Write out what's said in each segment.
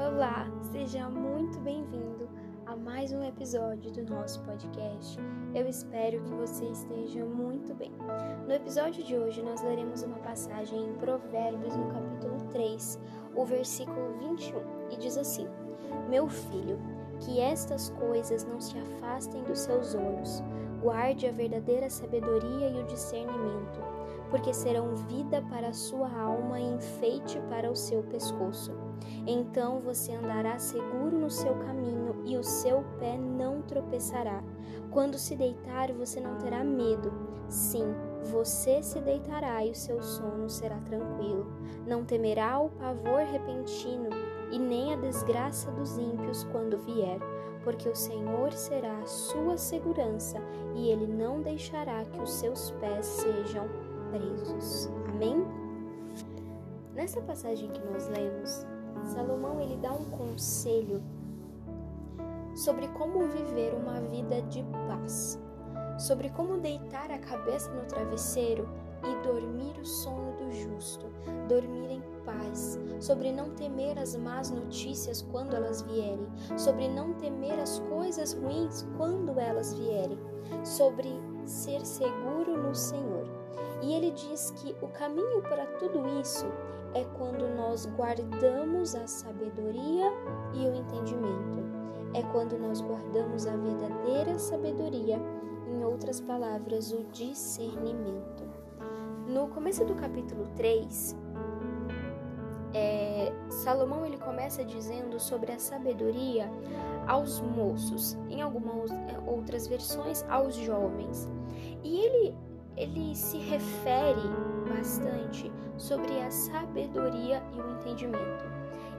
Olá, seja muito bem-vindo a mais um episódio do nosso podcast. Eu espero que você esteja muito bem. No episódio de hoje, nós leremos uma passagem em Provérbios, no capítulo 3, o versículo 21, e diz assim: Meu filho, que estas coisas não se afastem dos seus olhos, guarde a verdadeira sabedoria e o discernimento, porque serão vida para a sua alma e enfeite para o seu pescoço. Então você andará seguro no seu caminho e o seu pé não tropeçará. Quando se deitar, você não terá medo. Sim, você se deitará e o seu sono será tranquilo. Não temerá o pavor repentino e nem a desgraça dos ímpios quando vier, porque o Senhor será a sua segurança e ele não deixará que os seus pés sejam presos. Amém? Nessa passagem que nós lemos, Salomão ele dá um conselho sobre como viver uma vida de paz, sobre como deitar a cabeça no travesseiro e dormir o sono do justo, dormir em paz, sobre não temer as más notícias quando elas vierem, sobre não temer as coisas ruins quando elas vierem, sobre ser seguro no Senhor. E ele diz que o caminho para tudo isso é quando nós guardamos a sabedoria e o entendimento. É quando nós guardamos a verdadeira sabedoria, em outras palavras, o discernimento. No começo do capítulo 3, Salomão ele começa dizendo sobre a sabedoria aos moços, em algumas outras versões aos jovens. E ele ele se refere bastante sobre a sabedoria e o entendimento.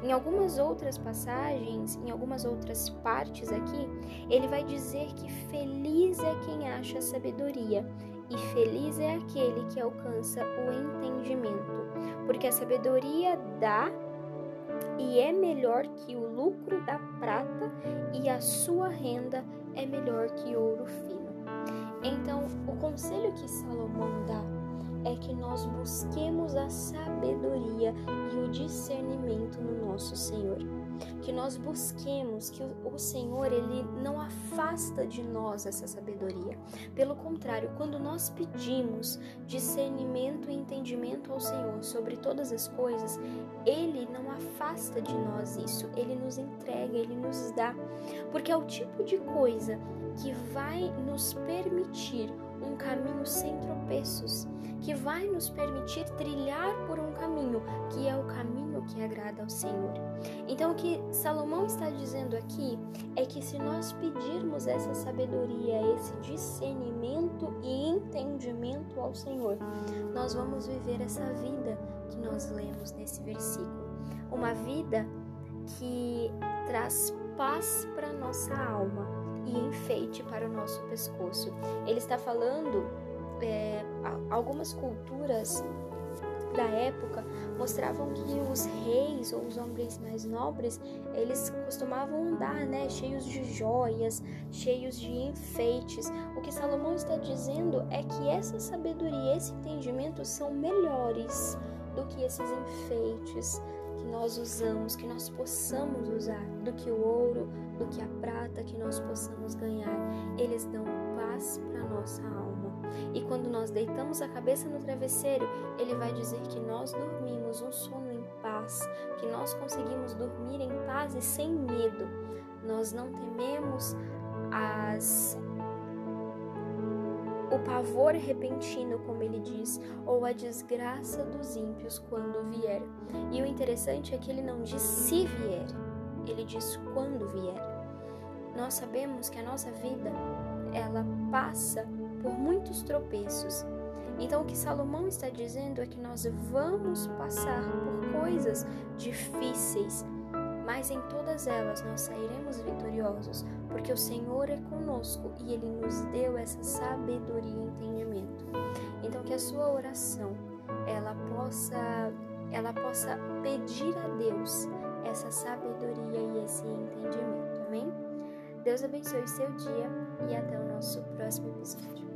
Em algumas outras passagens, em algumas outras partes aqui, ele vai dizer que feliz é quem acha sabedoria e feliz é aquele que alcança o entendimento, porque a sabedoria dá e é melhor que o lucro da prata e a sua renda é melhor que ouro fino. Então, o conselho que Salomão dá é que nós busquemos a sabedoria e o discernimento nosso Senhor. Que nós busquemos que o Senhor ele não afasta de nós essa sabedoria. Pelo contrário, quando nós pedimos discernimento e entendimento ao Senhor sobre todas as coisas, ele não afasta de nós isso, ele nos entrega, ele nos dá, porque é o tipo de coisa que vai nos permitir um caminho sem tropeços, que vai nos permitir trilhar por um caminho que é o caminho que agrada ao Senhor. Então, o que Salomão está dizendo aqui é que se nós pedirmos essa sabedoria, esse discernimento e entendimento ao Senhor, nós vamos viver essa vida que nós lemos nesse versículo. Uma vida que traz paz para nossa alma e enfeite para o nosso pescoço. Ele está falando, é, algumas culturas da época mostravam que os reis ou os homens mais nobres eles costumavam andar né cheios de joias cheios de enfeites o que Salomão está dizendo é que essa sabedoria esse entendimento são melhores do que esses enfeites que nós usamos, que nós possamos usar, do que o ouro, do que a prata que nós possamos ganhar. Eles dão paz para nossa alma. E quando nós deitamos a cabeça no travesseiro, ele vai dizer que nós dormimos um sono em paz, que nós conseguimos dormir em paz e sem medo. Nós não tememos as o pavor repentino, como ele diz, ou a desgraça dos ímpios quando vier. E o interessante é que ele não diz se vier, ele diz quando vier. Nós sabemos que a nossa vida, ela passa por muitos tropeços. Então o que Salomão está dizendo é que nós vamos passar por coisas difíceis, mas em todas elas nós sairemos vitoriosos, porque o Senhor é conosco e Ele nos deu essa sabedoria e entendimento. Então que a sua oração ela possa ela possa pedir a Deus essa sabedoria e esse entendimento. Amém? Deus abençoe seu dia e até o nosso próximo episódio.